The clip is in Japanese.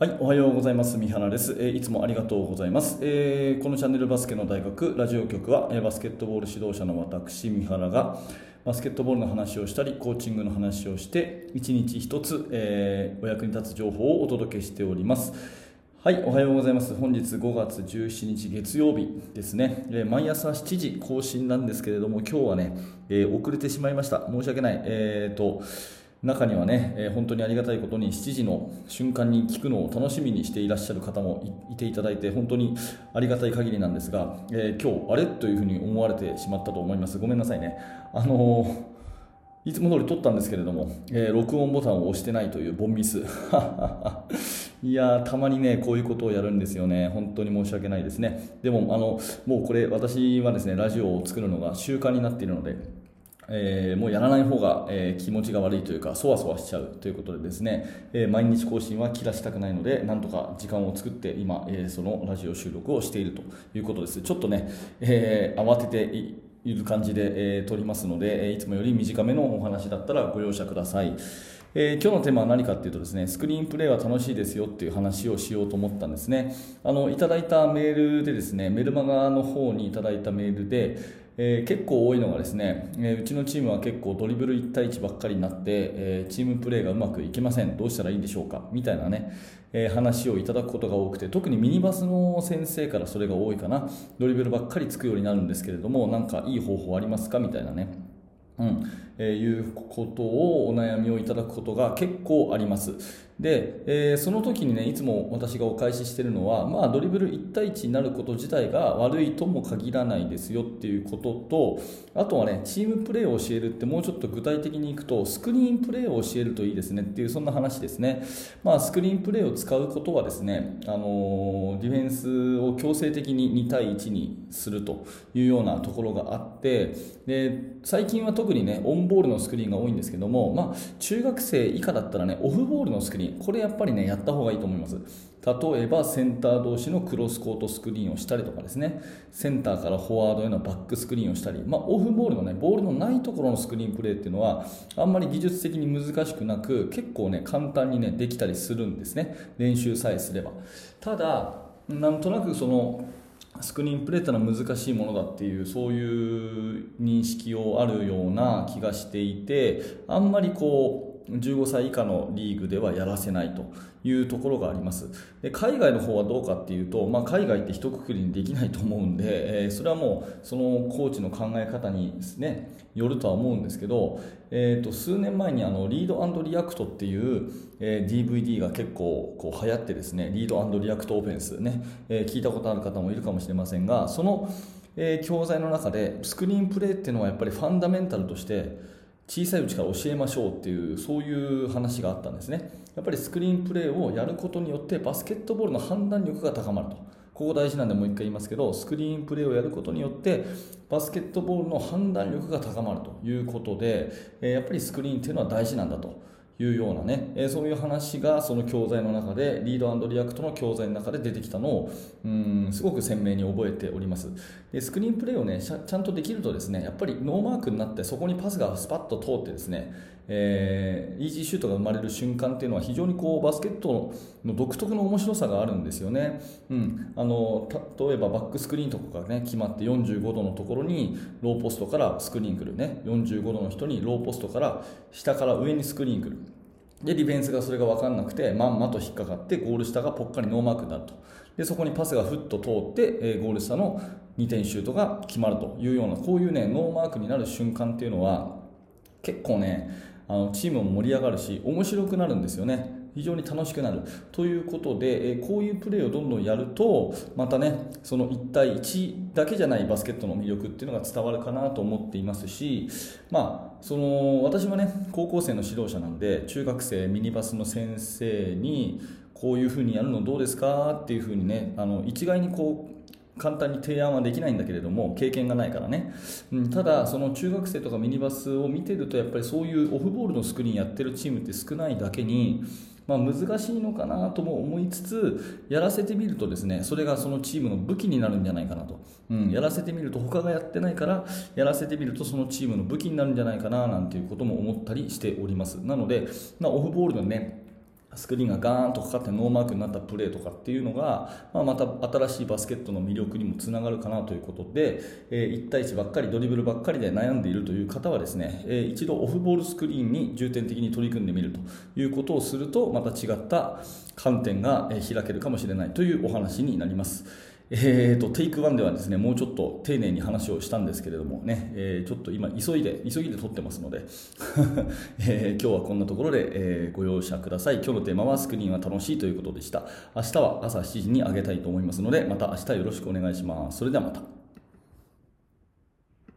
はい、おはようございます。三原です、えー、いつもありがとうございます、えー、このチャンネルバスケの大学ラジオ局は、えー、バスケットボール指導者の私、三原がバスケットボールの話をしたり、コーチングの話をして、一日一つ、えお役に立つ情報をお届けしております。はい、おはようございます。本日5月17日月曜日ですね。え毎朝7時更新なんですけれども、今日はね、え遅れてしまいました。申し訳ない。えーと中にはね、えー、本当にありがたいことに7時の瞬間に聞くのを楽しみにしていらっしゃる方もいていただいて本当にありがたい限りなんですが、えー、今日あれ？というふうに思われてしまったと思います。ごめんなさいね。あのー、いつも通り撮ったんですけれども、え録音ボタンを押してないというボンミス。いやたまにねこういうことをやるんですよね。本当に申し訳ないですね。でもあのもうこれ私はですねラジオを作るのが習慣になっているのでえー、もうやらない方が、えー、気持ちが悪いというかそわそわしちゃうということでですね、えー、毎日更新は切らしたくないのでなんとか時間を作って今、えそのラジオ収録をしているということですちょっとね、え慌てている感じで、え撮りますのでいつもより短めのお話だったらご容赦ください。えー、今日のテーマは何かっていうとですねスクリーンプレイは楽しいですよっていう話をしようと思ったんですねあのいただいたメールでですねメルマガの方にいただいたメールでえー、結構多いのがですね、えー、うちのチームは結構ドリブル1対1ばっかりになって、えー、チームプレーがうまくいけません。どうしたらいいんでしょうか？みたいなね、え話をいただくことが多くて特にミニバスの先生からそれが多いかな。ドリブルばっかりつくようになるんですけれどもなんかいい方法ありますか？みたいなね。うん。えー、いうことをお悩みをいただくことが結構あります。で、えー、その時にねいつも私がお返ししてるのは、まあ、ドリブル1対1になること自体が悪いとも限らないですよっていうこととあとはねチームプレーを教えるってもうちょっと具体的にいくとスクリーンプレーを教えるといいですねっていうそんな話ですね、まあ、スクリーンプレーを使うことはですね、あの、ディフェンスを強制的に2対1にするというようなところがあってで最近は特にねオンボールのスクリーンが多いんですけども、まあ、中学生以下だったらねオフボールのスクリーンこれやっぱりねやった方がいいと思います。例えばセンター同士のクロスコートスクリーンをしたりとかですね。センターからフォワードへのバックスクリーンをしたり、まあ、オフボールのねボールのないところのスクリーンプレーっていうのはあんまり技術的に難しくなく結構ね簡単にねできたりするんですね。練習さえすれば。ただなんとなくそのスクリーンプレーってのは難しいものだっていうそういう認識をあるような気がしていてあんまりこう15歳以下のリーグではやらせないというところがあります。で海外の方はどうかっていうと、まあ、海外って一括りにできないと思うんで、えー、それはもうそのコーチの考え方にです、ね、よるとは思うんですけど、えー、と数年前にあのリードリアクトっていう、えー、DVD が結構こう流行ってですねリードリアクトオフェンスね、えー、聞いたことある方もいるかもしれませんがその、えー、教材の中でスクリーンプレーっていうのはやっぱりファンダメンタルとして小さいうちから教えましょうっていうそういう話があったんですね。やっぱりスクリーンプレーをやることによってバスケットボールの判断力が高まると。ここ大事なんでもう一回言いますけどスクリーンプレーをやることによってバスケットボールの判断力が高まるということでやっぱりスクリーンっていうのは大事なんだと。いうようなね、えそういう話がその教材の中でリードリアクトの教材の中で出てきたのをうんすごく鮮明に覚えております。でスクリーンプレイをねちゃんとできるとですねやっぱりノーマークになってそこにパスがスパッと通ってですね、えー、イージーシュートが生まれる瞬間っていうのは非常にこうバスケットの独特の面白さがあるんですよね、うん、あの例えばバックスクリーンとかがね決まって45度のところにローポストからスクリーン来るね。45度の人にローポストから下から上にスクリーン来る。でディフェンスがそれが分かんなくてまんまと引っかかってゴール下がぽっかりノーマークになると。でそこにパスがふっと通って、えゴール下の2点シュートが決まるというようなこういうねノーマークになる瞬間っていうのは結構ねあのチームも盛り上がるし面白くなるんですよね。非常に楽しくなる。ということで、えこういうプレーをどんどんやるとまたねその1対1だけじゃないバスケットの魅力っていうのが伝わるかなと思っていますし、まあ、その私はね高校生の指導者なんで中学生ミニバスの先生にこういうふうにやるのどうですかっていうふうにねあの一概にこう簡単に提案はできないんだけれども経験がないからね、うん、ただその中学生とかミニバスを見てるとやっぱりそういうオフボールのスクリーンやってるチームって少ないだけにまあ、難しいのかなとも思いつつやらせてみるとですねそれがそのチームの武器になるんじゃないかなと、うん、やらせてみると他がやってないからやらせてみるとそのチームの武器になるんじゃないかななんていうことも思ったりしております。なので、まあ、オフボールのねスクリーンがガーンとかかってノーマークになったプレーとかっていうのが、まあ、また新しいバスケットの魅力にもつながるかなということで、えー、1対1ばっかりドリブルばっかりで悩んでいるという方はですね、えー、一度オフボールスクリーンに重点的に取り組んでみるということをするとまた違った観点が開けるかもしれないというお話になります。えーと、テイク1ではですねもうちょっと丁寧に話をしたんですけれどもね、えー、ちょっと今急いで急ぎで撮ってますので、えー、今日はこんなところで、えー、ご容赦ください。今日のテーマはスクリーンは楽しいということでした。明日は朝7時に上げたいと思いますのでまた明日よろしくお願いします。それではまた。